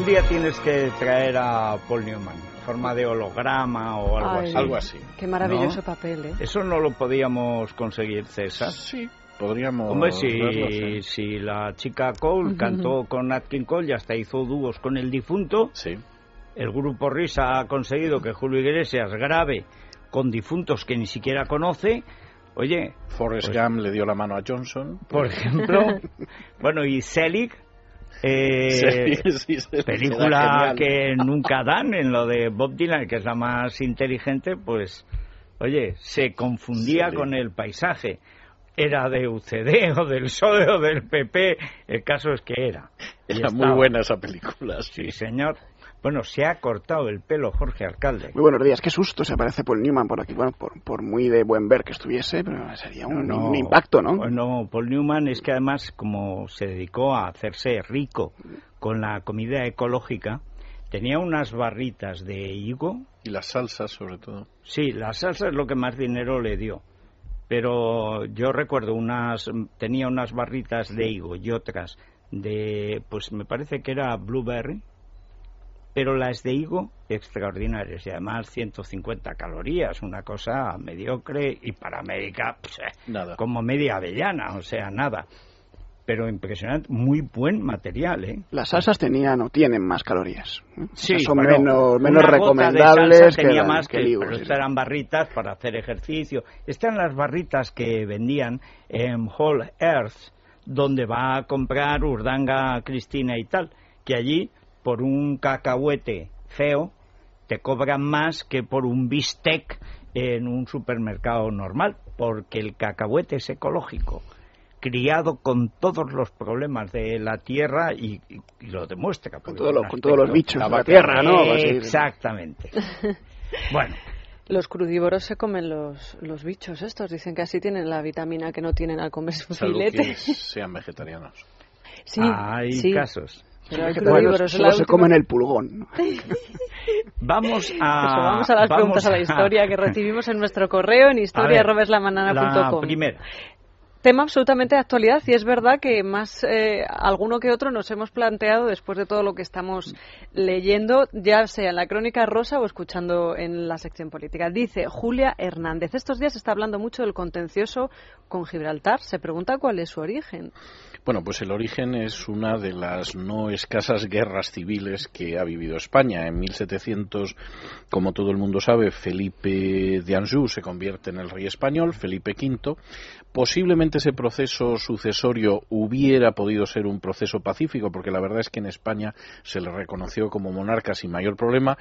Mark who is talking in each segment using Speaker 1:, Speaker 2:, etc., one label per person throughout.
Speaker 1: Un día tienes que traer a Paul Newman, en forma de holograma o algo
Speaker 2: Ay,
Speaker 1: así.
Speaker 3: Algo así.
Speaker 2: Qué maravilloso
Speaker 1: ¿No?
Speaker 2: papel, ¿eh?
Speaker 1: Eso no lo podíamos conseguir, César.
Speaker 3: Sí, podríamos.
Speaker 1: Hombre, si,
Speaker 3: verlo, sí.
Speaker 1: si la chica Cole cantó con Nat King Cole y hasta hizo dúos con el difunto,
Speaker 3: Sí.
Speaker 1: el grupo Risa ha conseguido que Julio Iglesias grabe con difuntos que ni siquiera conoce. Oye,
Speaker 3: Forrest
Speaker 1: Pues-
Speaker 3: Gump le dio la mano a Johnson.
Speaker 1: por ejemplo, bueno, y Selig, eh,
Speaker 3: Sí, sí, sí,
Speaker 1: película que nunca dan en lo de Bob Dylan, que es la más inteligente, pues, oye, se confundía con el paisaje. Era de UCD o del PSOE o del PP, el caso es que era.
Speaker 3: Era muy buena esa película. Sí,
Speaker 1: señor. Bueno, se ha cortado el pelo Jorge Alcalde.
Speaker 4: Muy buenos días, qué susto se aparece Paul Newman por aquí. Bueno, por, por muy de buen ver que estuviese, pero sería un,
Speaker 1: No,
Speaker 4: un impacto, ¿no?
Speaker 1: Bueno, Paul Newman es que además, como se dedicó a hacerse rico con la comida ecológica, tenía unas barritas de higo.
Speaker 3: Y las salsas, sobre todo.
Speaker 1: Sí, la salsa es lo que más dinero le dio. Pero yo recuerdo unas, tenía unas barritas de higo y otras de, pues me parece que era blueberry, pero las de higo extraordinarias y además 150 calorías, una cosa mediocre y para América pues, eh,
Speaker 3: Nada.
Speaker 1: como media avellana, o sea, nada. Pero impresionante, muy buen material, ¿eh?
Speaker 4: Las salsas tenían o tienen más calorías. ¿eh?
Speaker 1: Sí,
Speaker 4: son
Speaker 1: bueno,
Speaker 4: menos, menos
Speaker 1: una gota de
Speaker 4: recomendables
Speaker 1: salsa
Speaker 4: que,
Speaker 1: más
Speaker 4: que
Speaker 1: que, pero
Speaker 4: sí,
Speaker 1: estas eran barritas para hacer ejercicio. Están las barritas que vendían en Whole Earth, donde va a comprar Urdanga, Cristina y tal, que allí por un cacahuete feo te cobran más que por un bistec en un supermercado normal, porque el cacahuete es ecológico criado con todos los problemas de la tierra y, y- y lo demuestra.
Speaker 4: Con, todo lo- con todos los bichos
Speaker 3: la
Speaker 4: de la
Speaker 3: vaca.
Speaker 4: tierra, ¿no?
Speaker 1: Exactamente. bueno,
Speaker 2: Los crudívoros se comen los, los bichos estos. Dicen que así tienen la vitamina que no tienen al comerse un
Speaker 3: Salvo
Speaker 2: filete.
Speaker 3: que sean vegetarianos.
Speaker 2: Sí,
Speaker 1: hay
Speaker 2: sí.
Speaker 1: casos.
Speaker 2: Pero
Speaker 4: solo
Speaker 2: la
Speaker 4: se comen el pulgón.
Speaker 1: Vamos a...
Speaker 2: Eso, vamos a las preguntas a la historia que recibimos en nuestro correo en
Speaker 1: A
Speaker 2: historia.robeslamanana.com.
Speaker 1: La primera.
Speaker 2: Tema absolutamente de actualidad y es verdad que más eh, alguno que otro nos hemos planteado después de todo lo que estamos leyendo, ya sea en la crónica rosa o escuchando en la sección política. Dice Julia Hernández, estos días está hablando mucho del contencioso con Gibraltar. Se pregunta cuál es su origen.
Speaker 3: Bueno, pues el origen es una de las no escasas guerras civiles que ha vivido España. En 1700, como todo el mundo sabe, Felipe de Anjou se convierte en el rey español, Felipe V. Posiblemente ese proceso sucesorio hubiera podido ser un proceso pacífico, porque la verdad es que en España se le reconoció como monarca sin mayor problema,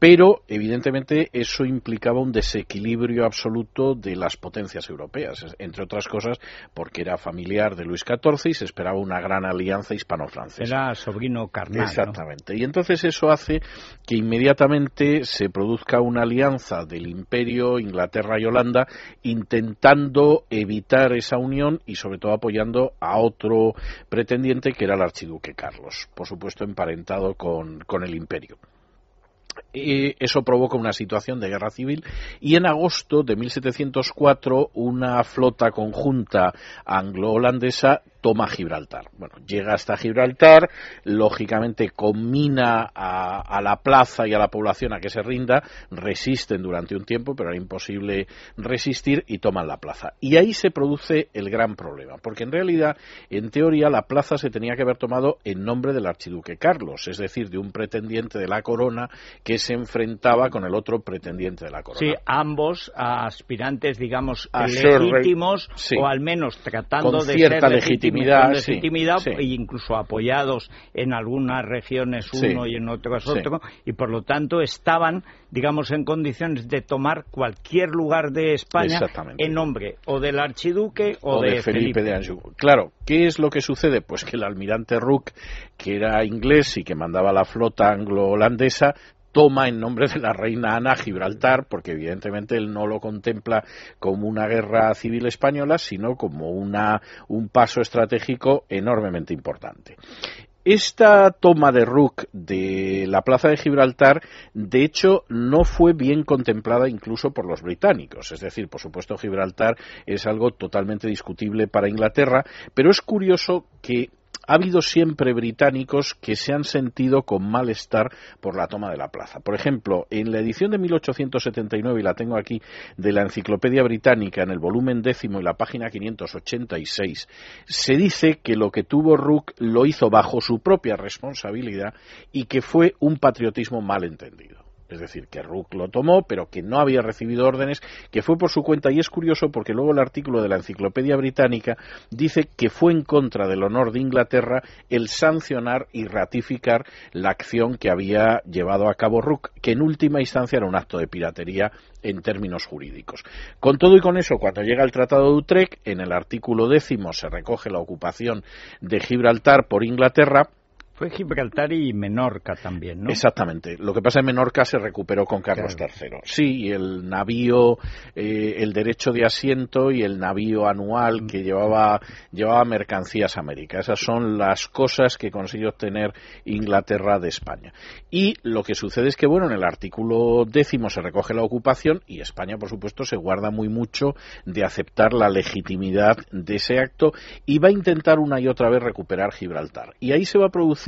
Speaker 3: pero evidentemente eso implicaba un desequilibrio absoluto de las potencias europeas, entre otras cosas porque era familiar de Luis XIV y se esperaba una gran alianza hispano-francesa.
Speaker 1: Era sobrino carnal. ¿no?
Speaker 3: Exactamente. Y entonces eso hace que inmediatamente se produzca una alianza del imperio, Inglaterra y Holanda, intentando evitar esa unión y sobre todo apoyando a otro pretendiente que era el archiduque Carlos, por supuesto emparentado con, con el imperio. Eso provoca una situación de guerra civil y en agosto de 1704 una flota conjunta anglo-holandesa toma Gibraltar. Bueno, llega hasta Gibraltar, lógicamente combina a, a la plaza y a la población a que se rinda, resisten durante un tiempo, pero era imposible resistir y toman la plaza. Y ahí se produce el gran problema, porque en realidad, en teoría, la plaza se tenía que haber tomado en nombre del archiduque Carlos, es decir, de un pretendiente de la corona que se enfrentaba con el otro pretendiente de la corona.
Speaker 1: Sí, ambos aspirantes, digamos,
Speaker 3: A ser
Speaker 1: legítimos
Speaker 3: Sí.
Speaker 1: o al menos tratando
Speaker 3: Con
Speaker 1: de
Speaker 3: cierta
Speaker 1: ser legítimi-
Speaker 3: legitimidad,
Speaker 1: con legitimidad
Speaker 3: sí.
Speaker 1: e incluso apoyados en algunas regiones uno y en otras otro y por lo tanto estaban, digamos, en condiciones de tomar cualquier lugar de España en nombre o del archiduque o,
Speaker 3: o de Felipe de Anjou. Claro, ¿qué es lo que sucede? Pues que el almirante Rook, que era inglés y que mandaba la flota anglo-holandesa, toma en nombre de la reina Ana Gibraltar, porque evidentemente él no lo contempla como una guerra civil española, sino como una, un paso estratégico enormemente importante. Esta toma de Rook de la plaza de Gibraltar, de hecho, no fue bien contemplada incluso por los británicos. Es decir, por supuesto, Gibraltar es algo totalmente discutible para Inglaterra, pero es curioso que ha habido siempre británicos que se han sentido con malestar por la toma de la plaza. Por ejemplo, en la edición de 1879, y la tengo aquí, de la Enciclopedia Británica, en el volumen décimo y la página 586, se dice que lo que tuvo Rook lo hizo bajo su propia responsabilidad y que fue un patriotismo mal entendido es decir, que Rook lo tomó, pero que no había recibido órdenes, que fue por su cuenta. Y es curioso porque luego el artículo de la Enciclopedia Británica dice que fue en contra del honor de Inglaterra el sancionar y ratificar la acción que había llevado a cabo Rook, que en última instancia era un acto de piratería en términos jurídicos. Con todo y con eso, cuando llega el Tratado de Utrecht, en el artículo décimo se recoge la ocupación de Gibraltar por Inglaterra,
Speaker 1: fue Gibraltar y Menorca también, ¿no?
Speaker 3: Exactamente. Lo que pasa en Menorca se recuperó con Carlos III. Sí, el navío, eh, el derecho de asiento y el navío anual que llevaba, llevaba mercancías a América. Esas son las cosas que consiguió obtener Inglaterra de España. Y lo que sucede es que, bueno, en el artículo décimo se recoge la ocupación y España, por supuesto, se guarda muy mucho de aceptar la legitimidad de ese acto y va a intentar una y otra vez recuperar Gibraltar. Y ahí se va a producir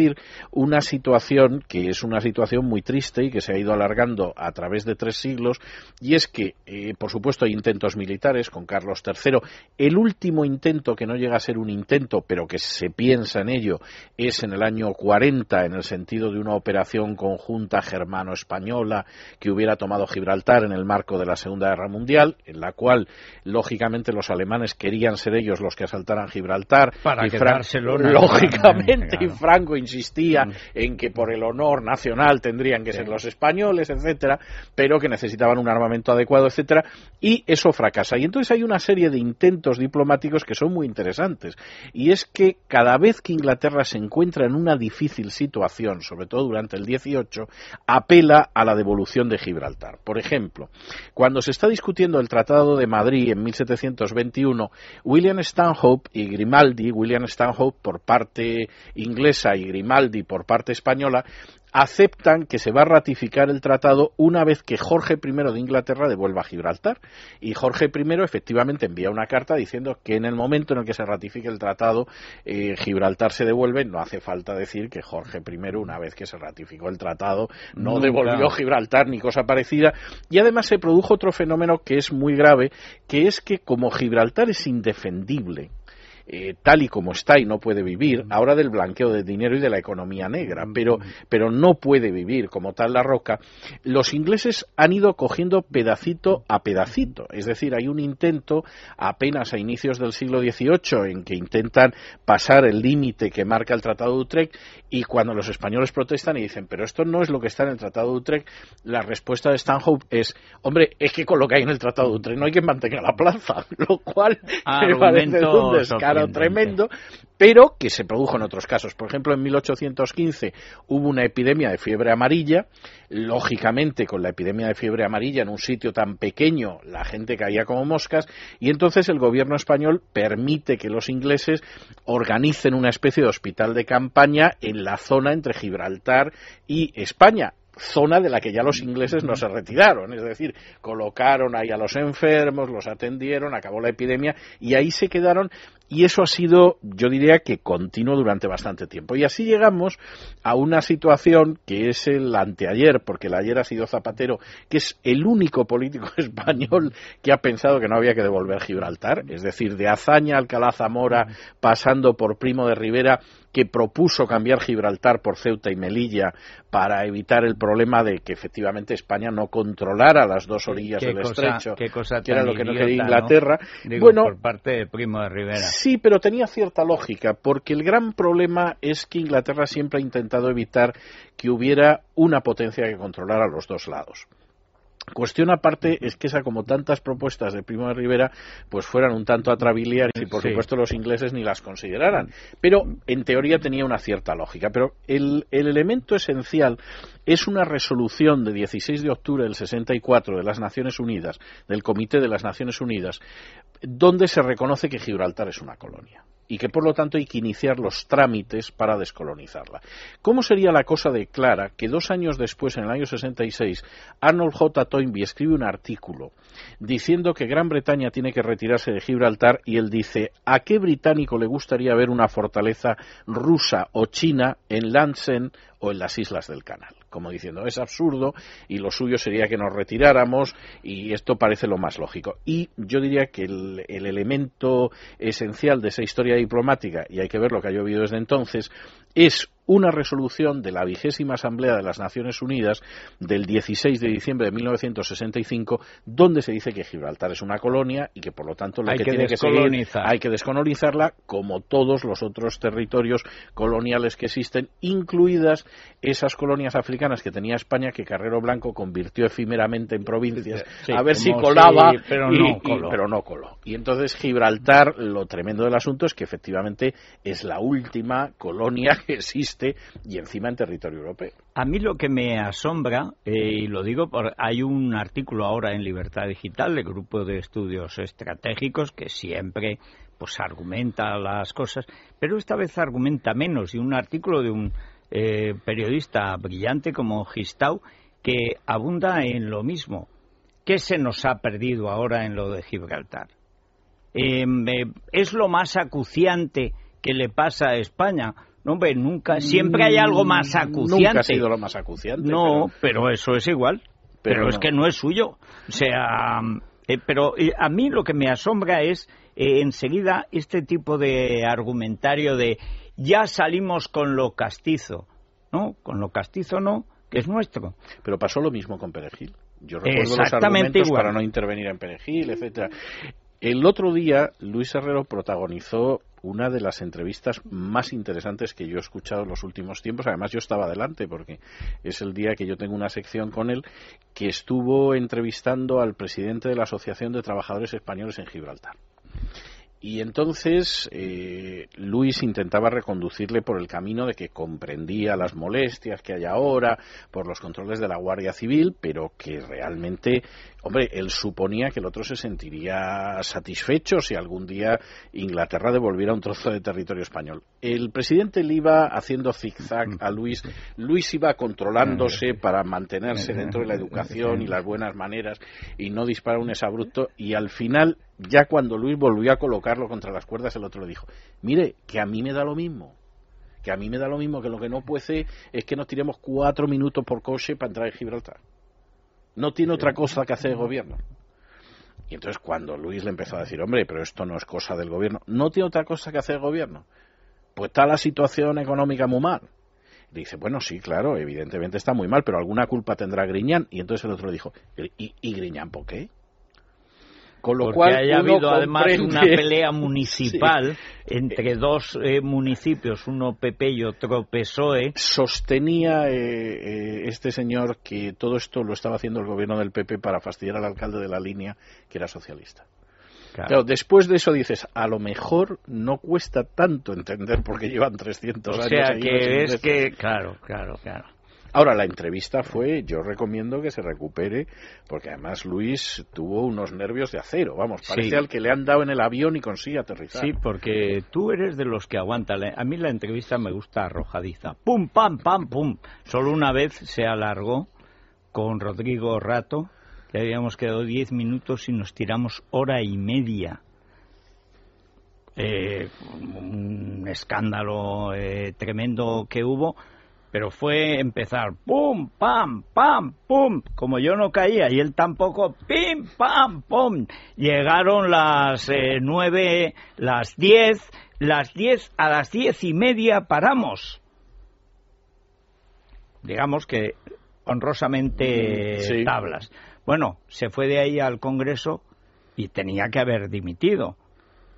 Speaker 3: una situación que es una situación muy triste y que se ha ido alargando a través de tres siglos, y es que, eh, por supuesto, hay intentos militares con Carlos III. El último intento, que no llega a ser un intento, pero que se piensa en ello, es en el año 40, en el sentido de una operación conjunta germano-española que hubiera tomado Gibraltar en el marco de la Segunda Guerra Mundial, en la cual, lógicamente, los alemanes querían ser ellos los que asaltaran Gibraltar.
Speaker 1: Para
Speaker 3: y
Speaker 1: quedárselo
Speaker 3: lógicamente, y Franco insistía mm. en que por el honor nacional tendrían que ser los españoles, etcétera, pero que necesitaban un armamento adecuado, etcétera, y eso fracasa. Y entonces hay una serie de intentos diplomáticos que son muy interesantes, y es que cada vez que Inglaterra se encuentra en una difícil situación, sobre todo durante el 18, apela a la devolución de Gibraltar. Por ejemplo, cuando se está discutiendo el Tratado de Madrid en 1721, William Stanhope y Grimaldi, William Stanhope por parte inglesa y Grimaldi por parte española aceptan que se va a ratificar el tratado una vez que Jorge I de Inglaterra devuelva Gibraltar. Y Jorge I efectivamente envía una carta diciendo que en el momento en el que se ratifique el tratado, eh, Gibraltar se devuelve. No hace falta decir que Jorge I, una vez que se ratificó el tratado, no devolvió Gibraltar ni cosa parecida. Y además se produjo otro fenómeno que es muy grave, que es que como Gibraltar es indefendible, eh, tal y como está y no puede vivir, ahora del blanqueo de dinero y de la economía negra, pero, pero no puede vivir como tal la roca, los ingleses han ido cogiendo pedacito a pedacito. Es decir, hay un intento apenas a inicios del siglo XVIII en que intentan pasar el límite que marca el Tratado de Utrecht y cuando los españoles protestan y dicen, pero esto no es lo que está en el Tratado de Utrecht, la respuesta de Stanhope es, hombre, es que con lo que hay en el Tratado de Utrecht no hay que mantener la plaza, lo cual me parece un descaro tremendo, pero que se produjo en otros casos. Por ejemplo, en 1815 hubo una epidemia de fiebre amarilla. Lógicamente, con la epidemia de fiebre amarilla en un sitio tan pequeño, la gente caía como moscas. Y entonces el gobierno español permite que los ingleses organicen una especie de hospital de campaña en la zona entre Gibraltar y España zona de la que ya los ingleses no se retiraron, es decir, colocaron ahí a los enfermos, los atendieron, acabó la epidemia y ahí se quedaron y eso ha sido, yo diría que continuo durante bastante tiempo. Y así llegamos a una situación que es el anteayer, porque el ayer ha sido Zapatero, que es el único político español que ha pensado que no había que devolver Gibraltar, es decir, de Azaña, Alcalá Zamora, pasando por Primo de Rivera, que propuso cambiar Gibraltar por Ceuta y Melilla para evitar el problema de que efectivamente España no controlara las dos orillas del estrecho,
Speaker 1: que
Speaker 3: era lo que no quería Inglaterra.
Speaker 1: bueno, por parte de Primo de Rivera.
Speaker 3: Sí, pero tenía cierta lógica, porque el gran problema es que Inglaterra siempre ha intentado evitar que hubiera una potencia que controlara los dos lados. Cuestión aparte es que esa, como tantas propuestas de Primo de Rivera, pues fueran un tanto atrabiliares y por
Speaker 1: Sí.
Speaker 3: supuesto los ingleses ni las consideraran. Pero en teoría tenía una cierta lógica. Pero el, el elemento esencial es una resolución de 16 de octubre del 64 de las Naciones Unidas, del Comité de las Naciones Unidas, donde se reconoce que Gibraltar es una colonia y que por lo tanto hay que iniciar los trámites para descolonizarla. ¿Cómo sería la cosa de Clara que dos años después, en el año 66, Arnold J. Toynbee escribe un artículo diciendo que Gran Bretaña tiene que retirarse de Gibraltar y él dice ¿a qué británico le gustaría ver una fortaleza rusa o china en Lansen o en las islas del canal? Como diciendo, es absurdo y lo suyo sería que nos retiráramos y esto parece lo más lógico. Y yo diría que el, el elemento esencial de esa historia diplomática, y hay que ver lo que ha llovido desde entonces, es una resolución de la vigésima Asamblea de las Naciones Unidas del 16 de diciembre de 1965, donde se dice que Gibraltar es una colonia y que por lo tanto lo
Speaker 1: Hay
Speaker 3: que,
Speaker 1: que
Speaker 3: tiene que seguir hay que descolonizarla como todos los otros territorios coloniales que existen, incluidas esas colonias africanas que tenía España que Carrero Blanco convirtió efímeramente en provincias
Speaker 1: Sí,
Speaker 3: a ver si colaba
Speaker 1: pero
Speaker 3: y-
Speaker 1: no
Speaker 3: y-
Speaker 1: coló.
Speaker 3: pero no coló. Y entonces Gibraltar, lo tremendo del asunto es que efectivamente es la última colonia que existe y encima en territorio europeo.
Speaker 1: A mí lo que me asombra, eh, y lo digo, por, hay un artículo ahora en Libertad Digital del Grupo de Estudios Estratégicos que siempre pues argumenta las cosas, pero esta vez argumenta menos, y un artículo de un eh, periodista brillante como Gistau que abunda en lo mismo. ¿Qué se nos ha perdido ahora en lo de Gibraltar? Eh, ¿Es lo más acuciante que le pasa a España? No, hombre, nunca, siempre hay algo más acuciante.
Speaker 3: Mm, Nunca ha sido lo más acuciante.
Speaker 1: No,
Speaker 3: pero-
Speaker 1: pero, eso es igual. Pero,
Speaker 3: Pero
Speaker 1: es
Speaker 3: no.
Speaker 1: que no es suyo. O sea, eh, pero eh, a mí lo que me asombra es eh, enseguida este tipo de argumentario de ya salimos con lo castizo. No, con lo castizo no, que es nuestro.
Speaker 3: Pero pasó lo mismo con Perejil. Yo recuerdo los
Speaker 1: Exactamente
Speaker 3: argumentos
Speaker 1: igual.
Speaker 3: para no intervenir en Perejil, etcétera. El otro día, Luis Herrero protagonizó una de las entrevistas más interesantes que yo he escuchado en los últimos tiempos. Además, yo estaba adelante porque es el día que yo tengo una sección con él que estuvo entrevistando al presidente de la Asociación de Trabajadores Españoles en Gibraltar. Y entonces eh, Luis intentaba reconducirle por el camino de que comprendía las molestias que hay ahora por los controles de la Guardia Civil, pero que realmente, hombre, él suponía que el otro se sentiría satisfecho si algún día Inglaterra devolviera un trozo de territorio español. El presidente le iba haciendo zigzag a Luis, Luis iba controlándose para mantenerse dentro de la educación y las buenas maneras y no disparar un exabrupto y al final ya cuando Luis volvió a colocarlo contra las cuerdas, el otro le dijo, mire, que a mí me da lo mismo, que a mí me da lo mismo, que lo que no puede es que nos tiremos cuatro minutos por coche para entrar en Gibraltar. No tiene otra cosa que hacer el gobierno. Y entonces cuando Luis le empezó a decir, hombre, pero esto no es cosa del gobierno, no tiene otra cosa que hacer el gobierno. Pues está la situación económica muy mal. Dice, bueno, sí, claro, evidentemente está muy mal, pero alguna culpa tendrá Griñán. Y entonces el otro le dijo, ¿y, y Griñán por qué? Con lo
Speaker 1: Porque
Speaker 3: cual
Speaker 1: haya habido además
Speaker 3: comprende-
Speaker 1: una pelea municipal entre dos eh, municipios, uno PP y otro PSOE.
Speaker 3: sostenía eh, eh, este señor que todo esto lo estaba haciendo el gobierno del PP para fastidiar al alcalde de la línea, que era socialista. Claro, después de eso dices, a lo mejor no cuesta tanto entender porque llevan 300
Speaker 1: o
Speaker 3: años.
Speaker 1: sea
Speaker 3: ahí los
Speaker 1: que es que, claro, claro, claro.
Speaker 3: Ahora, la entrevista fue, yo recomiendo que se recupere, porque además Luis tuvo unos nervios de acero, vamos, parece
Speaker 1: Sí.
Speaker 3: al que le han dado en el avión y consigue aterrizar.
Speaker 1: Sí, porque tú eres de los que aguantan. A mí la entrevista me gusta arrojadiza. Pum, pam, pam, pum. Solo una vez se alargó con Rodrigo Rato, que habíamos quedado diez minutos y nos tiramos hora y media. Eh, un escándalo eh, tremendo que hubo, pero fue empezar pum, pam, pam, pum, como yo no caía y él tampoco, pim, pam, pum. Llegaron las eh, nueve, las diez, las diez, a las diez y media paramos. Digamos que honrosamente
Speaker 3: sí.
Speaker 1: tablas. Bueno, se fue de ahí al Congreso y tenía que haber dimitido.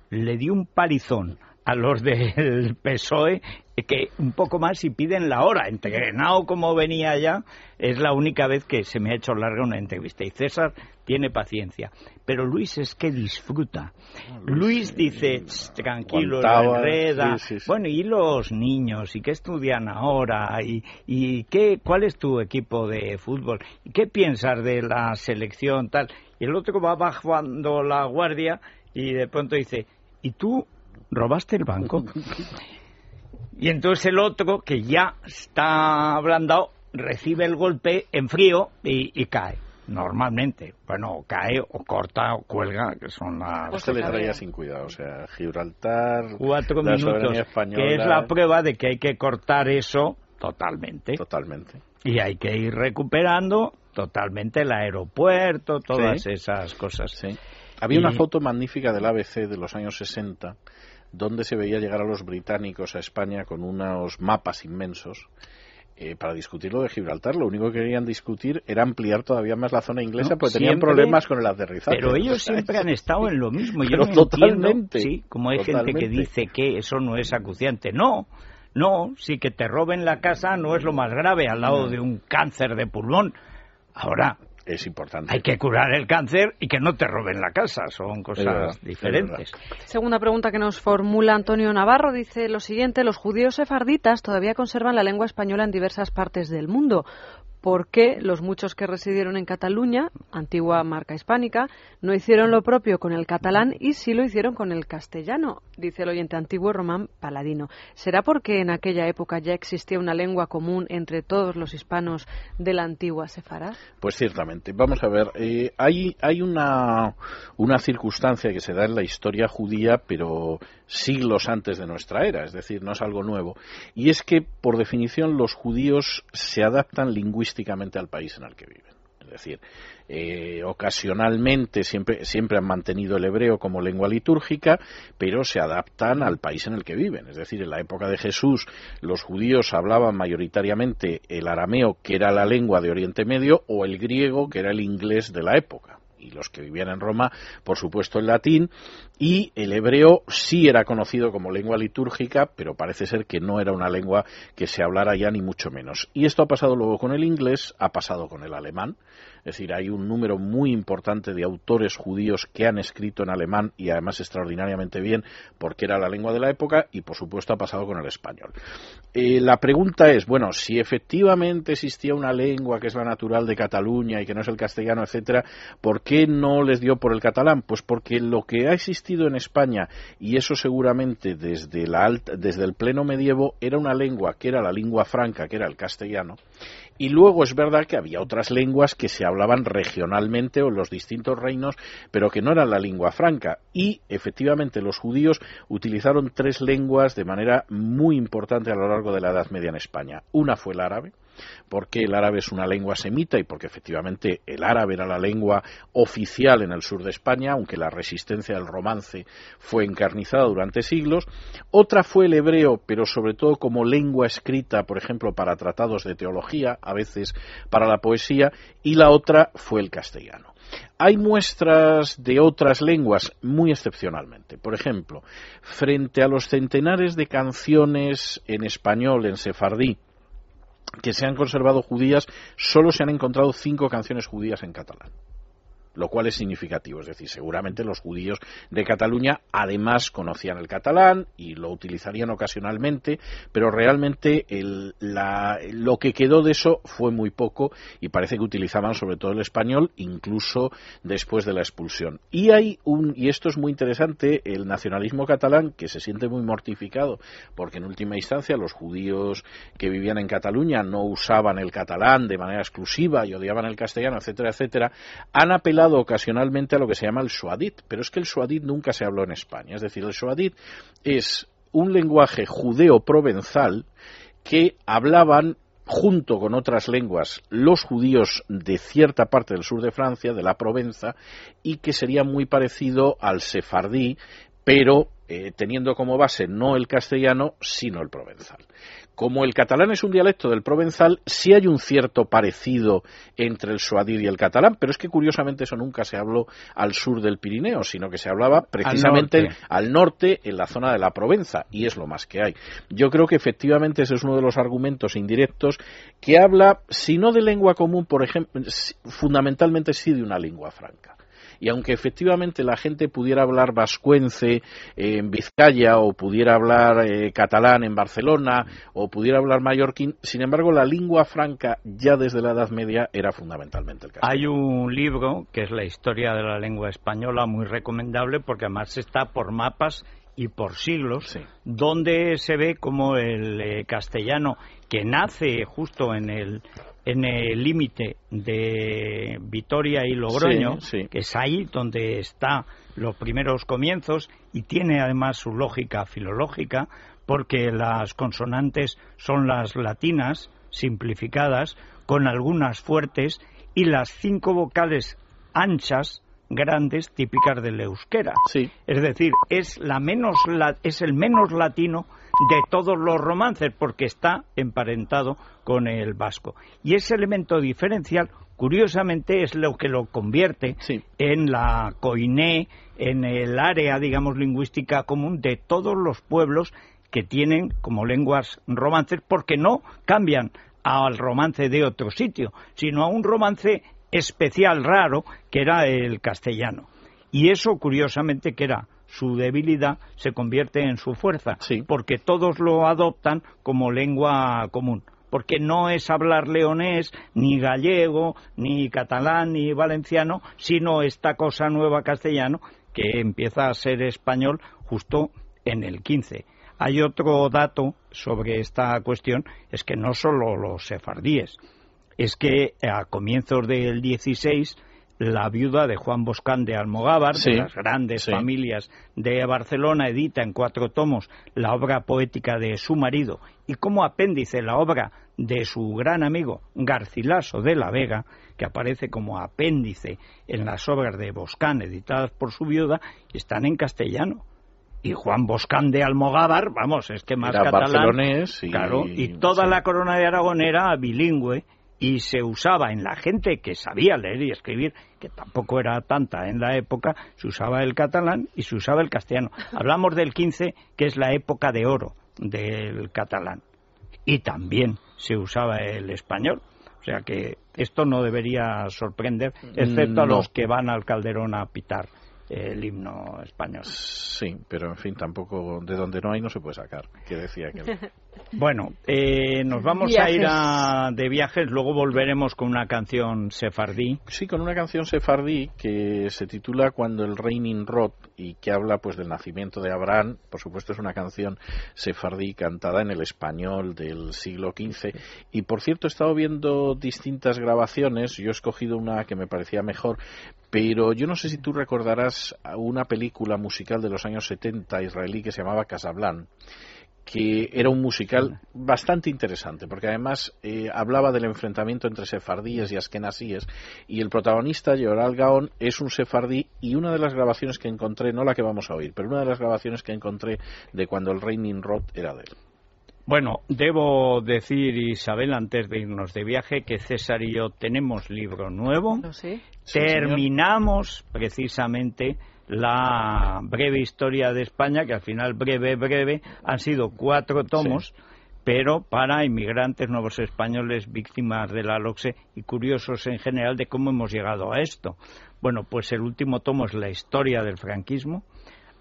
Speaker 1: Le dio un palizón a los del PSOE que un poco más y piden la hora. Entrenado como venía ya, es la única vez que se me ha hecho larga una entrevista. Y César tiene paciencia. Pero Luis es que disfruta.
Speaker 3: Ah,
Speaker 1: Luis dice, "Tss, tranquilo, lo enreda.
Speaker 3: sí, sí, sí.
Speaker 1: Bueno, ¿y los niños? ¿Y qué estudian ahora? ¿Y, y qué, cuál es tu equipo de fútbol? ¿Y qué piensas de la selección tal? Y el otro va bajando la guardia y de pronto dice, ¿y tú robaste el banco? Y entonces el otro, que ya está ablandado, recibe el golpe en frío y, y cae. Normalmente. Bueno, cae o corta o cuelga, que son las
Speaker 2: Pues
Speaker 3: le traía sin cuidado. O sea, Gibraltar,
Speaker 1: cuatro
Speaker 3: la
Speaker 1: minutos,
Speaker 3: española.
Speaker 1: que es la prueba de que hay que cortar eso totalmente.
Speaker 3: Totalmente.
Speaker 1: Y hay que ir recuperando totalmente el aeropuerto, todas
Speaker 3: Sí.
Speaker 1: esas cosas.
Speaker 3: Sí. Había una foto magnífica del ABC de los años 60 donde se veía llegar a los británicos a España con unos mapas inmensos eh, para discutir lo de Gibraltar. Lo único que querían discutir era ampliar todavía más la zona inglesa
Speaker 1: No,
Speaker 3: porque tenían problemas con el aterrizaje.
Speaker 1: Pero ellos siempre han estado en lo mismo. Yo
Speaker 3: Pero
Speaker 1: no entiendo,
Speaker 3: totalmente,
Speaker 1: sí, como hay gente que dice que eso no es acuciante. No, no, sí que te roben la casa no es lo más grave al lado de un cáncer de pulmón. Ahora,
Speaker 3: Es importante.
Speaker 1: hay que curar el cáncer y que no te roben la casa. Son cosas
Speaker 3: verdad,
Speaker 1: diferentes.
Speaker 2: Segunda pregunta que nos formula Antonio Navarro dice lo siguiente: los judíos sefarditas todavía conservan la lengua española en diversas partes del mundo. ¿Por qué los muchos que residieron en Cataluña, antigua marca hispánica, no hicieron lo propio con el catalán y sí lo hicieron con el castellano? Dice el oyente antiguo Román Paladino. ¿Será porque en aquella época ya existía una lengua común entre todos los hispanos de la antigua Sefarad?
Speaker 3: Pues ciertamente. Vamos a ver, eh, hay, una, una circunstancia que se da en la historia judía, pero siglos antes de nuestra era, es decir, no es algo nuevo. Y es que, por definición, los judíos se adaptan lingüísticamente al país en el que viven. Es decir, eh, ocasionalmente siempre, siempre han mantenido el hebreo como lengua litúrgica, pero se adaptan al país en el que viven. Es decir, en la época de Jesús los judíos hablaban mayoritariamente el arameo, que era la lengua de Oriente Medio, o el griego, que era el inglés de la época. Y los que vivían en Roma, por supuesto, el latín. Y el hebreo sí era conocido como lengua litúrgica, pero parece ser que no era una lengua que se hablara ya ni mucho menos. Y esto ha pasado luego con el inglés, ha pasado con el alemán. Es decir, hay un número muy importante de autores judíos que han escrito en alemán y además extraordinariamente bien porque era la lengua de la época y por supuesto ha pasado con el español. Eh, la pregunta es, bueno, si efectivamente existía una lengua que es la natural de Cataluña y que no es el castellano, etcétera, ¿por qué no les dio por el catalán? Pues porque lo que ha existido en España y eso seguramente desde la alta, desde el pleno medievo era una lengua que era la lengua franca, que era el castellano y luego es verdad que había otras lenguas que se hablaban regionalmente o en los distintos reinos, pero que no eran la lengua franca. Y efectivamente los judíos utilizaron tres lenguas de manera muy importante a lo largo de la Edad Media en España. Una fue el árabe, porque el árabe es una lengua semita y porque efectivamente el árabe era la lengua oficial en el sur de España, aunque la resistencia del romance fue encarnizada durante siglos. Otra fue el hebreo, pero sobre todo como lengua escrita, por ejemplo, para tratados de teología, a veces para la poesía, y la otra fue el castellano. Hay muestras de otras lenguas muy excepcionalmente. Por ejemplo, frente a los centenares de canciones en español, en sefardí, que se han conservado judías, solo se han encontrado cinco canciones judías en catalán lo cual es significativo. Es decir, seguramente los judíos de Cataluña además conocían el catalán y lo utilizarían ocasionalmente, pero realmente lo que quedó de eso fue muy poco y parece que utilizaban sobre todo el español, incluso después de la expulsión. Y hay un, y esto es muy interesante, el nacionalismo catalán que se siente muy mortificado porque en última instancia los judíos que vivían en Cataluña no usaban el catalán de manera exclusiva y odiaban el castellano, etcétera, etcétera, han apelado ocasionalmente a lo que se llama el suadit, pero es que el suadit nunca se habló en España. Es decir, el suadit es un lenguaje judeo-provenzal que hablaban junto con otras lenguas los judíos de cierta parte del sur de Francia, de la Provenza, y que sería muy parecido al sefardí, pero eh, teniendo como base no el castellano, sino el provenzal. Como el catalán es un dialecto del provenzal, sí hay un cierto parecido entre el suadir y el catalán, pero es que curiosamente eso nunca se habló al sur del Pirineo, sino que se hablaba precisamente al norte, en la zona de la Provenza, y es lo más que hay. Yo creo que efectivamente ese es uno de los argumentos indirectos que habla, si no de lengua común, por ejemplo, fundamentalmente sí de una lengua franca y aunque efectivamente la gente pudiera hablar vascuence en Vizcaya o pudiera hablar eh, catalán en Barcelona o pudiera hablar mallorquín, sin embargo la lengua franca ya desde la Edad Media era fundamentalmente el castellano.
Speaker 1: Hay un libro que es la historia de la lengua española muy recomendable porque además está por mapas y por siglos, donde se ve como el eh, castellano que nace justo en el en el límite de Vitoria y Logroño, que es ahí donde está los primeros comienzos y tiene además su lógica filológica, porque las consonantes son las latinas simplificadas con algunas fuertes y las cinco vocales anchas grandes típicas del euskera. Es decir, es la menos es el menos latino de todos los romances porque está emparentado con el vasco. Y ese elemento diferencial, curiosamente, es lo que lo convierte en la coiné, en el área, digamos, lingüística común de todos los pueblos que tienen como lenguas romances, porque no cambian al romance de otro sitio, sino a un romance especial, raro, que era el castellano. Y eso, curiosamente, que era su debilidad se convierte en su fuerza, porque todos lo adoptan como lengua común porque no es hablar leonés, ni gallego, ni catalán, ni valenciano, sino esta cosa nueva castellano que empieza a ser español justo en el 15. Hay otro dato sobre esta cuestión, es que no solo los sefardíes, es que a comienzos del 16 la viuda de Juan Boscán de Almogávar, de las grandes familias de Barcelona, edita en cuatro tomos la obra poética de su marido y como apéndice la obra de su gran amigo Garcilaso de la Vega, que aparece como apéndice en las obras de Boscán editadas por su viuda, están en castellano. Y Juan Boscán de Almogávar, vamos, es que más catalán,
Speaker 3: y,
Speaker 1: claro, y toda la corona de Aragón era bilingüe y se usaba en la gente que sabía leer y escribir, que tampoco era tanta en la época, se usaba el catalán y se usaba el castellano. Hablamos del 15, que es la época de oro del catalán. Y también se usaba el español. O sea que esto no debería sorprender, excepto a los que van al Calderón a pitar el himno español.
Speaker 3: Sí, pero en fin, tampoco de donde no hay no se puede sacar, que decía que...
Speaker 1: bueno, eh, nos vamos a ir de viajes, luego volveremos con una canción sefardí.
Speaker 3: Sí, con una canción sefardí que se titula Cuando el rey Nimrod y que habla pues del nacimiento de Abraham. Por supuesto es una canción sefardí cantada en el español del siglo XV. Y por cierto he estado viendo distintas grabaciones. Yo he escogido una que me parecía mejor, pero yo no sé si tú recordarás una película musical de los años 70 israelí que se llamaba Casablanca que era un musical bastante interesante, porque además eh, hablaba del enfrentamiento entre sefardíes y askenasíes, y el protagonista, Yoral Gaon, es un sefardí, y una de las grabaciones que encontré, no la que vamos a oír, pero una de las grabaciones que encontré de cuando el rey Nimrod era de él.
Speaker 1: Bueno, debo decir, Isabel, antes de irnos de viaje, que César y yo tenemos libro nuevo. Terminamos precisamente la breve historia de España, que al final breve, breve, han sido cuatro tomos. pero para inmigrantes nuevos españoles víctimas de la y curiosos en general de cómo hemos llegado a esto. Bueno, pues el último tomo es la historia del franquismo,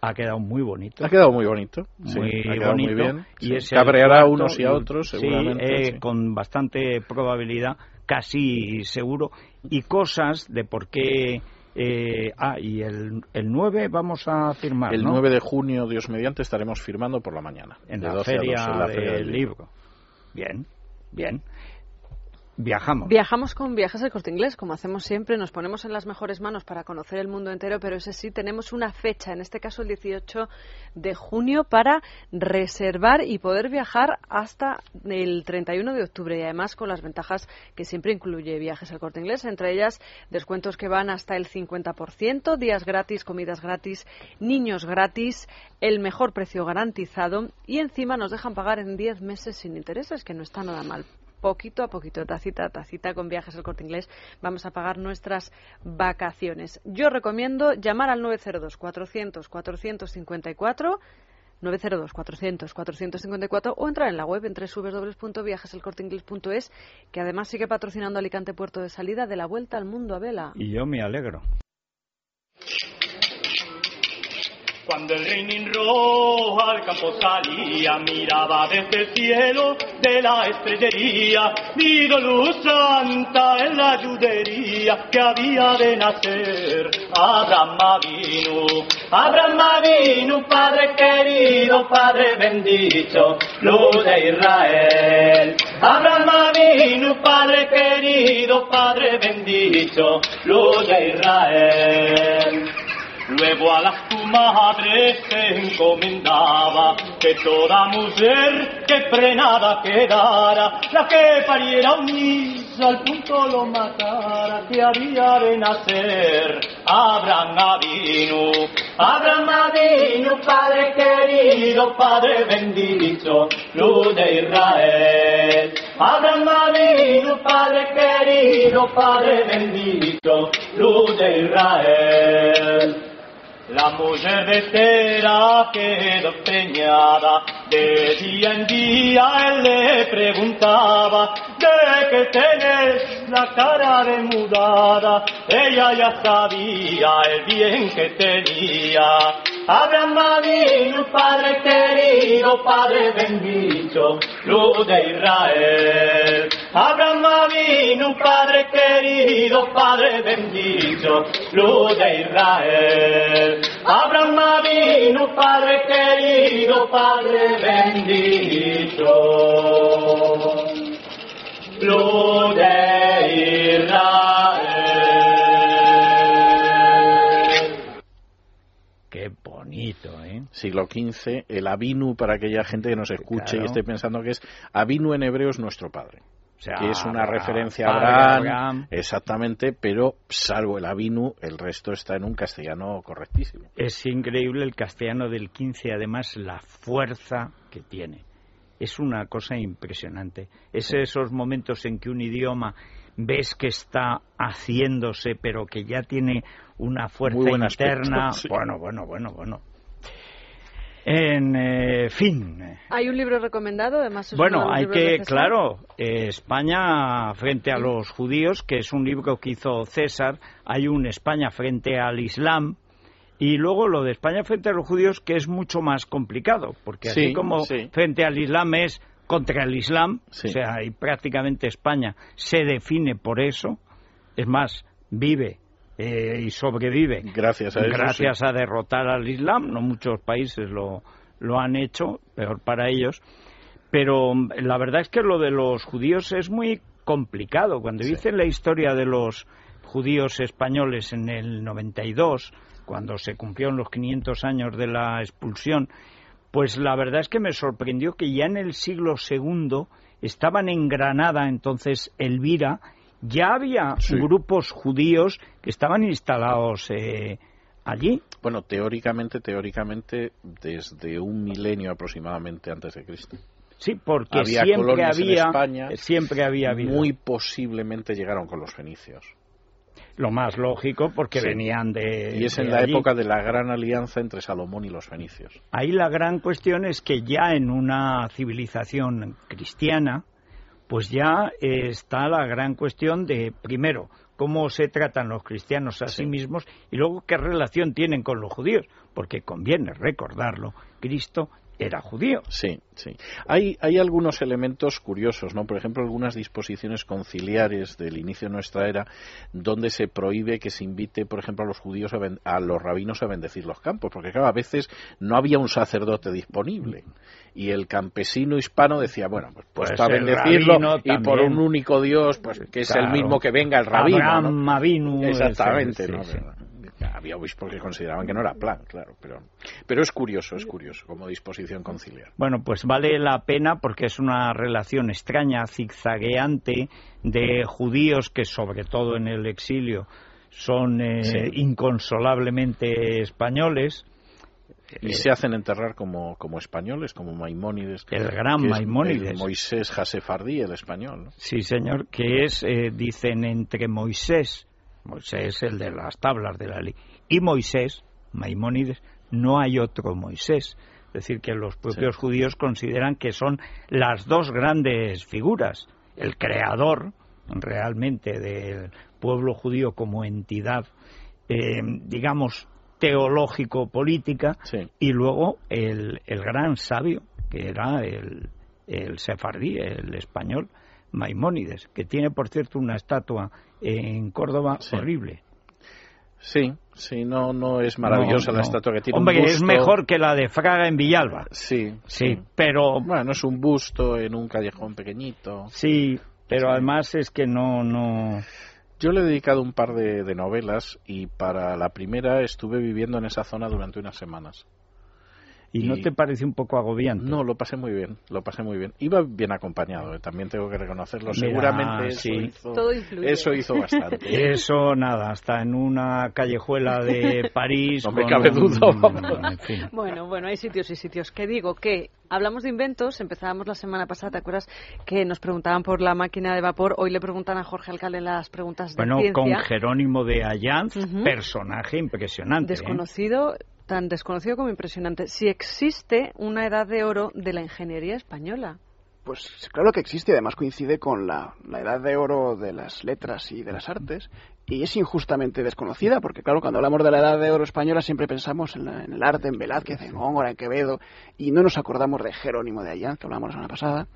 Speaker 1: ha quedado muy bonito.
Speaker 3: Ha quedado muy bonito.
Speaker 1: Muy bonito. Muy bien.
Speaker 3: Y Cabreará a unos y a otros, seguramente.
Speaker 1: Eh, con bastante probabilidad, casi seguro. Y cosas de por qué. Eh, ah, y el, el 9 vamos a firmar.
Speaker 3: El 9 de junio, Dios mediante, estaremos firmando por la mañana.
Speaker 1: En, la, feria del libro. Bien, bien. Viajamos.
Speaker 2: Viajamos con viajes al corte inglés, como hacemos siempre, nos ponemos en las mejores manos para conocer el mundo entero, pero ese sí, tenemos una fecha, en este caso el 18 de junio, para reservar y poder viajar hasta el 31 de octubre y además con las ventajas que siempre incluye viajes al corte inglés, entre ellas descuentos que van hasta el 50%, días gratis, comidas gratis, niños gratis, el mejor precio garantizado y encima nos dejan pagar en 10 meses sin intereses, que no está nada mal poquito a poquito, tacita a tacita, con viajes al corte inglés, vamos a pagar nuestras vacaciones. Yo recomiendo llamar al 902-400-454. 902-400-454 o entrar en la web en www.viajeselcorteinglés.es que además sigue patrocinando Alicante Puerto de Salida de la Vuelta al Mundo a Vela.
Speaker 1: Y yo me alegro.
Speaker 5: Cuando el Reinin rojo al campo salía, miraba desde el cielo de la estrellería, digo luz santa en la ayudería que había de nacer Abraham Avinu. Abraham Avinu, Padre querido, Padre bendito, luz de Israel. Abraham Avinu, Padre querido, Padre bendito, luz de Israel. Luego a las tu madre se encomendaba que toda mujer que frenada quedara, la que pariera un niño al punto lo matara, que había de nacer Abraham Avinu. Abraham Avinu, Padre querido, Padre bendito, luz de Israel. Abraham Avinu, Padre querido, Padre bendito, luz de Israel. La mujer de Tera quedó preñada, de día en día él le preguntaba, ¿de qué tenés la cara demudada? Ella ya sabía el bien que tenía. Abraham Avinu, Padre querido, Padre bendito, luz de Israel. Abraham Avinu, Padre querido, Padre bendito, luz de Israel. Abraham Avinu, Padre querido, Padre bendito, luz de Israel.
Speaker 1: Bonito, ¿eh?
Speaker 3: Siglo XV, el Avinu, para aquella gente que nos escuche
Speaker 1: Claro.
Speaker 3: y esté pensando que es Avinu en hebreo es nuestro padre.
Speaker 1: O sea,
Speaker 3: que es una
Speaker 1: Abraham,
Speaker 3: referencia a Abraham. exactamente, pero salvo el Avinu, el resto está en un castellano correctísimo.
Speaker 1: Es increíble el castellano del 15, además la fuerza que tiene. Es una cosa impresionante. Es esos momentos en que un idioma ves que está haciéndose, pero que ya tiene una fuerza
Speaker 3: aspecto,
Speaker 1: interna.
Speaker 3: sí.
Speaker 1: Bueno, bueno, bueno, bueno. En eh, fin,
Speaker 2: Hay un libro recomendado, además.
Speaker 1: bueno, hay que, claro, eh, España frente a los judíos, que es un libro que hizo César, hay un España frente al Islam, y luego lo de España frente a los judíos, que es mucho más complicado, porque así
Speaker 3: Sí,
Speaker 1: como
Speaker 3: sí.
Speaker 1: frente al Islam es contra el Islam,
Speaker 3: Sí.
Speaker 1: o sea, y prácticamente España se define por eso, es más, vive eh, y sobrevive
Speaker 3: Gracias a eso.
Speaker 1: gracias
Speaker 3: sí.
Speaker 1: a derrotar al Islam. No muchos países lo, lo han hecho, peor para ellos. Pero mm, la verdad es que lo de los judíos es muy complicado. Cuando dicen la historia de los judíos españoles en el 92, cuando se cumplieron los 500 años de la expulsión, pues la verdad es que me sorprendió que ya en el siglo II estaban en Granada, entonces Elvira, ya había
Speaker 3: Sí.
Speaker 1: grupos judíos que estaban instalados eh, allí.
Speaker 3: Bueno, teóricamente, teóricamente, desde un milenio aproximadamente antes de Cristo.
Speaker 1: Sí, porque
Speaker 3: Había
Speaker 1: siempre
Speaker 3: colonias en
Speaker 1: había,
Speaker 3: España.
Speaker 1: siempre había habido.
Speaker 3: Muy posiblemente llegaron con los fenicios.
Speaker 1: Lo más lógico, porque
Speaker 3: Sí.
Speaker 1: venían de.
Speaker 3: Y es en la
Speaker 1: allí.
Speaker 3: época de la gran alianza entre Salomón y los fenicios.
Speaker 1: Ahí la gran cuestión es que ya en una civilización cristiana, pues ya eh, está la gran cuestión de, primero, cómo se tratan los cristianos a sí.
Speaker 3: Sí.
Speaker 1: mismos y luego qué relación tienen con los judíos, porque conviene recordarlo, Cristo era judío.
Speaker 3: Sí, sí. Hay, hay algunos elementos curiosos, ¿no? Por ejemplo, algunas disposiciones conciliares del inicio de nuestra era donde se prohíbe que se invite, por ejemplo, a los judíos, a, ben- a los rabinos a bendecir los campos, porque claro, a veces no había un sacerdote disponible. Y el campesino hispano decía, bueno, pues, pues
Speaker 1: Pues
Speaker 3: para bendecirlo y por un único Dios, pues que es el mismo que venga el rabino.
Speaker 1: Abraham
Speaker 3: ¿no?
Speaker 1: Avinu,
Speaker 3: Exactamente, ¿no?
Speaker 1: sí, sí.
Speaker 3: Había obispos que consideraban que no era plan, claro, pero, pero es curioso, es curioso como disposición conciliar.
Speaker 1: Bueno, pues vale la pena porque es una relación extraña, zigzagueante, de judíos que, sobre todo en el exilio, son eh,
Speaker 3: Sí.
Speaker 1: inconsolablemente españoles.
Speaker 3: Y se hacen enterrar como, como españoles, como Maimónides.
Speaker 1: El gran Maimónides.
Speaker 3: el Moisés Jasefardí, el español. ¿no?
Speaker 1: Sí, señor, que es, eh, dicen, entre Moisés, Moisés el de las tablas de la ley, y Moisés, Maimónides, no hay otro Moisés. Es decir, que los propios judíos consideran que son las dos grandes figuras, el creador realmente del pueblo judío como entidad, eh, digamos, teológico-política,
Speaker 3: Sí.
Speaker 1: y luego el, el gran sabio, que era el, el sefardí, el español, Maimónides, que tiene, por cierto, una estatua en Córdoba
Speaker 3: Sí.
Speaker 1: horrible.
Speaker 3: Sí, sí, no, no es maravillosa
Speaker 1: No,
Speaker 3: la estatua que tiene
Speaker 1: Hombre,
Speaker 3: un
Speaker 1: es mejor que la de Fraga en Villalba.
Speaker 3: Sí,
Speaker 1: Sí, pero
Speaker 3: Bueno, es un busto en un callejón pequeñito.
Speaker 1: sí, pero
Speaker 3: Sí.
Speaker 1: además es que no, no.
Speaker 3: Yo le he dedicado un par de, de novelas y para la primera estuve viviendo en esa zona durante unas semanas.
Speaker 1: ¿Y, no te parece un poco agobiante?
Speaker 3: No, lo pasé muy bien, lo pasé muy bien. Iba bien acompañado, eh, también tengo que reconocerlo.
Speaker 1: Mira,
Speaker 3: Seguramente eso,
Speaker 1: sí.
Speaker 3: hizo,
Speaker 2: Todo
Speaker 3: eso hizo bastante.
Speaker 1: Eso nada, hasta en una callejuela de París.
Speaker 3: No me cabe
Speaker 1: un-
Speaker 3: duda.
Speaker 1: en fin.
Speaker 2: Bueno, bueno, hay sitios y sitios. Que digo que hablamos de inventos, empezábamos la semana pasada, ¿te acuerdas? Que nos preguntaban por la máquina de vapor. Hoy le preguntan a Jorge Alcalde las preguntas de
Speaker 1: Bueno,
Speaker 2: ciencia.
Speaker 1: con Jerónimo de Allanz, personaje impresionante. ¿eh?
Speaker 2: Tan desconocido como impresionante. Si existe una edad de oro de la ingeniería española.
Speaker 4: Pues claro que existe, además coincide con la, la edad de oro de las letras y de las artes, y es injustamente desconocida, porque claro, cuando hablamos de la edad de oro española siempre pensamos en, la- en el arte, en Velázquez, en Góngora, en Quevedo, y no nos acordamos de Jerónimo de Allán, que hablamos la semana pasada,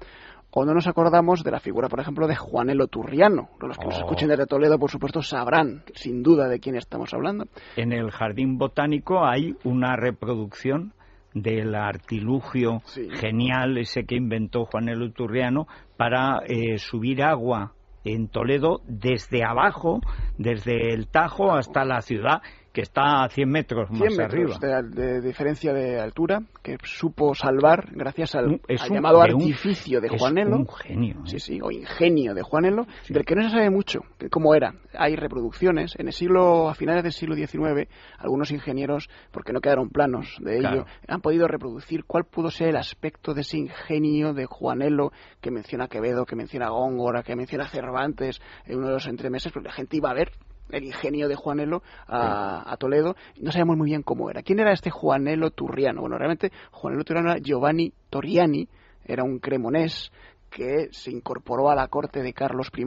Speaker 4: o no nos acordamos de la figura, por ejemplo, de Juanelo Turriano. Los que nos
Speaker 1: Oh.
Speaker 4: escuchen desde Toledo, por supuesto, sabrán sin duda de quién estamos hablando.
Speaker 1: En el jardín botánico hay una reproducción del artilugio
Speaker 4: Sí.
Speaker 1: genial ese que inventó Juan el Uturriano para eh, subir agua en Toledo desde abajo, desde el Tajo hasta la ciudad, que está a 100 metros
Speaker 4: 100
Speaker 1: más
Speaker 4: metros
Speaker 1: arriba.
Speaker 4: de, de diferencia de altura que supo salvar gracias al,
Speaker 1: Un- es
Speaker 4: al
Speaker 1: un-
Speaker 4: llamado
Speaker 1: de un-
Speaker 4: artificio de
Speaker 1: es
Speaker 4: Juanelo.
Speaker 1: un genio. ¿eh?
Speaker 4: Sí, sí, o ingenio de Juanelo,
Speaker 1: Sí.
Speaker 4: del que no se sabe mucho, que cómo era. Hay reproducciones. En el siglo, a finales del siglo XIX, algunos ingenieros, porque no quedaron planos de ello,
Speaker 1: Claro.
Speaker 4: han podido reproducir cuál pudo ser el aspecto de ese ingenio de Juanelo que menciona Quevedo, que menciona Góngora, que menciona Cervantes en uno de los entremeses, porque la gente iba a ver el ingenio de Juanelo a, a Toledo. No sabemos muy bien cómo era. ¿Quién era este Juanelo Turriano? Bueno, realmente Juanelo Turriano era Giovanni Torriani, era un cremonés que se incorporó a la corte de Carlos I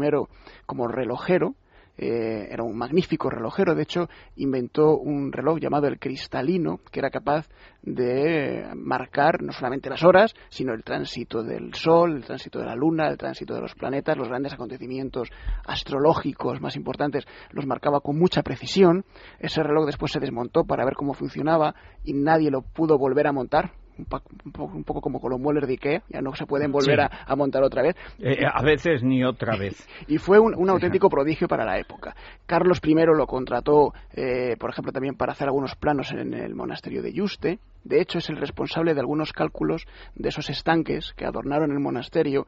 Speaker 4: como relojero. Eh, era un magnífico relojero, de hecho inventó un reloj llamado el cristalino, que era capaz de marcar no solamente las horas, sino el tránsito del Sol, el tránsito de la Luna, el tránsito de los planetas, los grandes acontecimientos astrológicos más importantes, los marcaba con mucha precisión. Ese reloj después se desmontó para ver cómo funcionaba y nadie lo pudo volver a montar. Un, poco, un poco como con los muebles de Ikea, ya no se pueden volver
Speaker 1: Sí.
Speaker 4: a, a montar otra vez.
Speaker 1: Eh, a veces ni otra vez.
Speaker 4: Y fue un, un auténtico prodigio para la época. Carlos I lo contrató, eh, por ejemplo, también para hacer algunos planos en el monasterio de Yuste. De hecho, es el responsable de algunos cálculos de esos estanques que adornaron el monasterio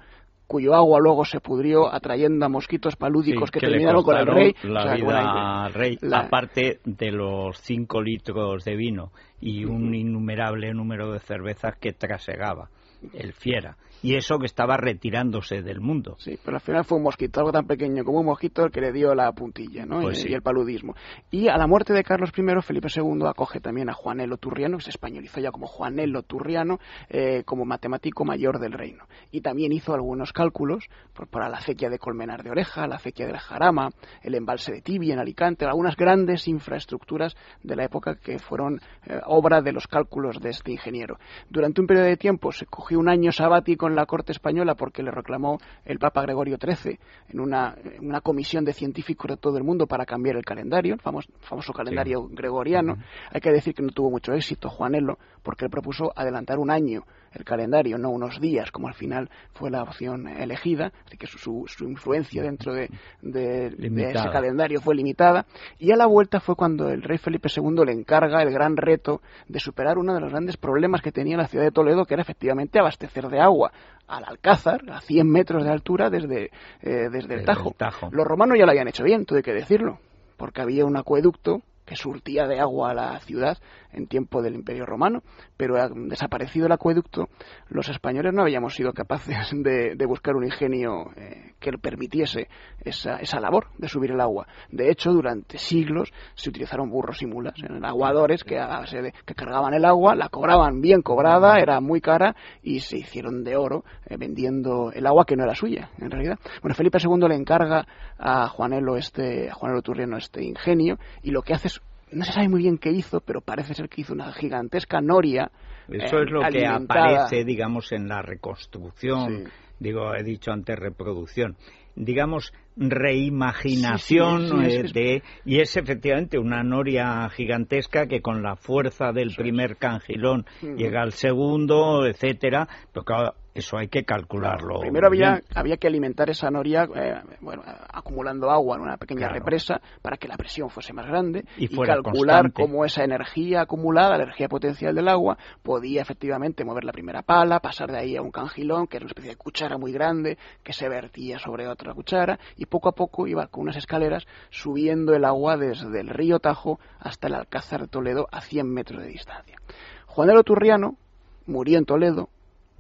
Speaker 4: cuyo agua luego se pudrió atrayendo a mosquitos palúdicos
Speaker 1: Sí,
Speaker 4: que, terminaron con el rey.
Speaker 1: La
Speaker 4: O sea,
Speaker 1: vida al rey,
Speaker 4: La-
Speaker 1: aparte de los 5 litros de vino y un innumerable número de cervezas que trasegaba. el fiera. Y eso que estaba retirándose del mundo.
Speaker 4: Sí, pero al final fue un mosquito, algo tan pequeño como un mosquito el que le dio la puntilla, ¿no?
Speaker 1: Pues
Speaker 4: y,
Speaker 1: sí.
Speaker 4: y el paludismo. Y a la muerte de Carlos I, Felipe II acoge también a Juanelo Turriano, que se españolizó ya como Juanelo Turriano, eh, como matemático mayor del reino. Y también hizo algunos cálculos por- para la acequia de Colmenar de Oreja, la acequia del Jarama, el embalse de Tibia en Alicante, algunas grandes infraestructuras de la época que fueron eh, obra de los cálculos de este ingeniero. Durante un periodo de tiempo se cogió un año sabático en la corte española porque le reclamó el Papa Gregorio XIII en una, en una comisión de científicos de todo el mundo para cambiar el calendario, el famoso, famoso calendario gregoriano. Hay que decir que no tuvo mucho éxito Juanelo porque él propuso adelantar un año el calendario, no unos días, como al final fue la opción elegida, así que su, su- su influencia dentro de, de- de
Speaker 1: Limitada.
Speaker 4: ese calendario fue limitada. Y a la vuelta fue cuando el rey Felipe II le encarga el gran reto de superar uno de los grandes problemas que tenía la ciudad de Toledo, que era efectivamente abastecer de agua al Alcázar, a 100 metros de altura desde, eh, desde el Tajo.
Speaker 1: el Tajo.
Speaker 4: Los romanos ya lo habían hecho bien, hay que decirlo, porque había un acueducto que surtía de agua a la ciudad en tiempo del Imperio Romano, pero desaparecido el acueducto, los españoles no habíamos sido capaces de, de buscar un ingenio eh, que permitiese esa, esa labor de subir el agua. De hecho, durante siglos se utilizaron burros y mulas en aguadores que cargaban el agua, la cobraban bien cobrada, era muy cara y se hicieron de oro eh, vendiendo el agua que no era suya, en realidad. Bueno, Felipe II le encarga a Juanelo, este, a Juanelo Turriano este ingenio y lo que hace es no se sabe muy bien qué hizo, pero parece ser que hizo una gigantesca noria.
Speaker 1: Eso
Speaker 4: eh,
Speaker 1: es lo que aparece, digamos, en la reconstrucción.
Speaker 4: Sí.
Speaker 1: Digo, he dicho antes reproducción. Digamos, reimaginación
Speaker 4: Sí, sí, es- es-
Speaker 1: de. Y es efectivamente una noria gigantesca que con la fuerza del primer cangilón llega al segundo, etcétera. Pero claro, eso hay que calcularlo.
Speaker 4: Primero había, había que alimentar esa noria eh, bueno, acumulando agua en una pequeña
Speaker 1: Claro.
Speaker 4: represa para que la presión fuese más grande
Speaker 1: Y
Speaker 4: calcular
Speaker 1: constante.
Speaker 4: cómo esa energía acumulada, la energía potencial del agua, podía efectivamente mover la primera pala, pasar de ahí a un cangilón, que era una especie de cuchara muy grande que se vertía sobre otra cuchara y poco a poco iba con unas escaleras subiendo el agua desde el río Tajo hasta el Alcázar de Toledo a 100 metros de distancia. Juanelo Turriano murió en Toledo,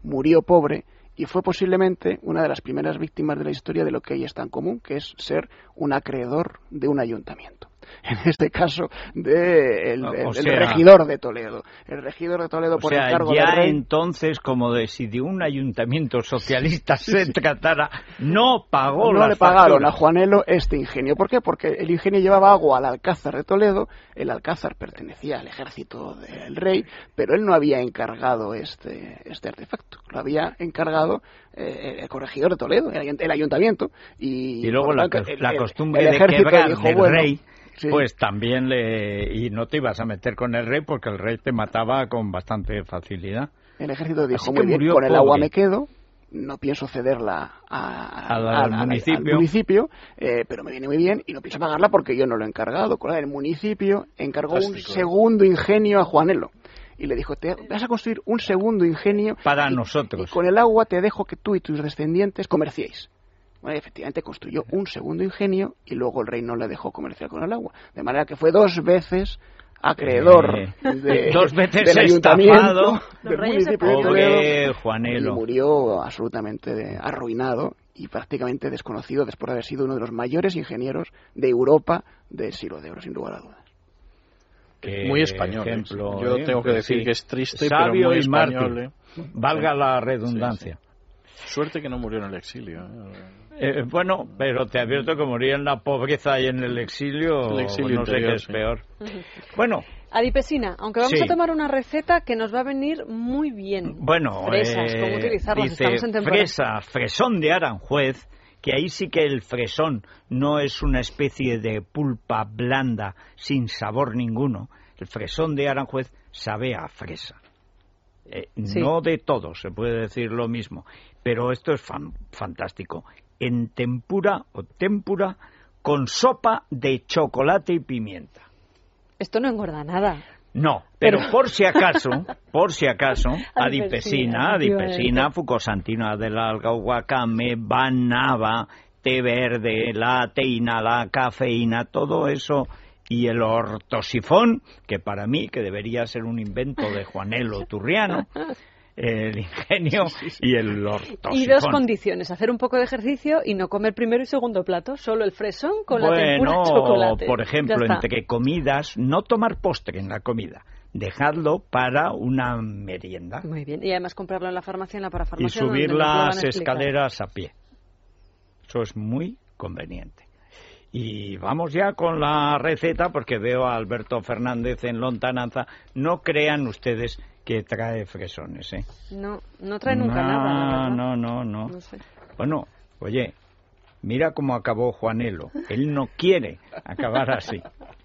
Speaker 4: murió pobre y fue posiblemente una de las primeras víctimas de la historia de lo que hoy es tan común, que es ser un acreedor de un ayuntamiento. En este caso, de el, el- regidor de Toledo. El regidor de Toledo
Speaker 1: O
Speaker 4: por
Speaker 1: sea,
Speaker 4: encargo
Speaker 1: ya
Speaker 4: del rey.
Speaker 1: entonces, como de si de un ayuntamiento socialista se tratara, no pagó
Speaker 4: no
Speaker 1: las
Speaker 4: le pagaron
Speaker 1: facturas.
Speaker 4: a Juanelo este ingenio. ¿Por qué? Porque el ingenio llevaba agua al Alcázar de Toledo, el Alcázar pertenecía al ejército del rey, pero él no había encargado este, este artefacto, lo había encargado eh, el corregidor de Toledo, el, ayunt- el ayuntamiento. Y,
Speaker 1: Y luego la,
Speaker 4: tanto, el-
Speaker 1: la
Speaker 4: el-
Speaker 1: costumbre
Speaker 4: el
Speaker 1: de
Speaker 4: ejército
Speaker 1: quebrar
Speaker 4: dijo,
Speaker 1: del
Speaker 4: bueno,
Speaker 1: rey,
Speaker 4: sí.
Speaker 1: pues también le... Y no te ibas a meter con el rey porque el rey te mataba con bastante facilidad.
Speaker 4: El ejército dijo, muy bien, con el agua me quedo, no pienso cederla a-
Speaker 1: Al-
Speaker 4: a-
Speaker 1: al
Speaker 4: a-
Speaker 1: municipio.
Speaker 4: municipio, eh, pero me viene muy bien y no pienso pagarla porque yo no lo he encargado. Con el municipio encargó un segundo ingenio a Juanelo. Y le dijo, te vas a construir un segundo ingenio
Speaker 1: Para
Speaker 4: y-
Speaker 1: nosotros.
Speaker 4: Y con el agua te dejo que tú y tus descendientes comerciéis. Bueno, y efectivamente construyó un segundo ingenio y luego el rey no le dejó comerciar con el agua. De manera que fue dos veces acreedor
Speaker 1: Eh,
Speaker 4: de-
Speaker 1: dos veces
Speaker 4: del ayuntamiento del municipio.
Speaker 1: Pobre
Speaker 4: Y
Speaker 1: Juanelo.
Speaker 4: murió absolutamente arruinado y prácticamente desconocido después de haber sido uno de los mayores ingenieros de Europa del siglo de oro, sin lugar a dudas.
Speaker 1: Qué
Speaker 3: muy español. ¿eh?
Speaker 1: ejemplo,
Speaker 3: Yo
Speaker 1: ¿eh?
Speaker 3: tengo que
Speaker 1: Pues
Speaker 3: decir
Speaker 1: sí.
Speaker 3: que es triste,
Speaker 1: Sabio
Speaker 3: pero muy español. ¿eh?
Speaker 1: Valga la redundancia.
Speaker 3: Suerte que no murió en el exilio. ¿eh?
Speaker 1: Eh, bueno, pero te advierto que morir en la pobreza y en el exilio,
Speaker 3: El exilio
Speaker 1: no sé
Speaker 3: interior,
Speaker 1: qué es
Speaker 3: sí.
Speaker 1: peor. Bueno,
Speaker 2: Adipesina, aunque vamos
Speaker 1: Sí.
Speaker 2: a tomar una receta que nos va a venir muy bien.
Speaker 1: bueno,
Speaker 2: Fresas,
Speaker 1: eh,
Speaker 2: ¿cómo utilizarlas?
Speaker 1: dice
Speaker 2: Estamos en temporada.
Speaker 1: fresa, fresón de Aranjuez, que ahí sí que el fresón no es una especie de pulpa blanda sin sabor ninguno. El fresón de Aranjuez sabe a fresa. Eh,
Speaker 2: Sí.
Speaker 1: No de todo, se puede decir lo mismo, pero esto es fan- fantástico. En tempura o tempura con sopa de chocolate y pimienta.
Speaker 2: Esto no engorda nada.
Speaker 1: No, pero,
Speaker 2: Pero-
Speaker 1: por si acaso, por si acaso,
Speaker 2: Adipesina,
Speaker 1: adipesina, fucosantina del alga, wakame, banaba, té verde, la teína, la cafeína, todo eso y el ortosifón, que para mí, que debería ser un invento de Juanelo Turriano, el ingenio y el ortosifón.
Speaker 2: Y dos condiciones, hacer un poco de ejercicio y no comer primero y segundo plato, solo el fresón con la tempura de chocolate.
Speaker 1: por ejemplo, entre comidas, no tomar postre en la comida, dejarlo para una merienda.
Speaker 2: Muy bien, y además comprarlo en la farmacia, en la parafarmacia.
Speaker 1: Y subir las escaleras a pie. Eso es muy conveniente. Y vamos ya con la receta, porque veo a Alberto Fernández en lontananza. No crean ustedes que trae fresones, ¿eh?
Speaker 2: No, no trae nunca nada.
Speaker 1: No, no, no. no sé. Bueno, oye, mira cómo acabó Juanelo. Él no quiere acabar así.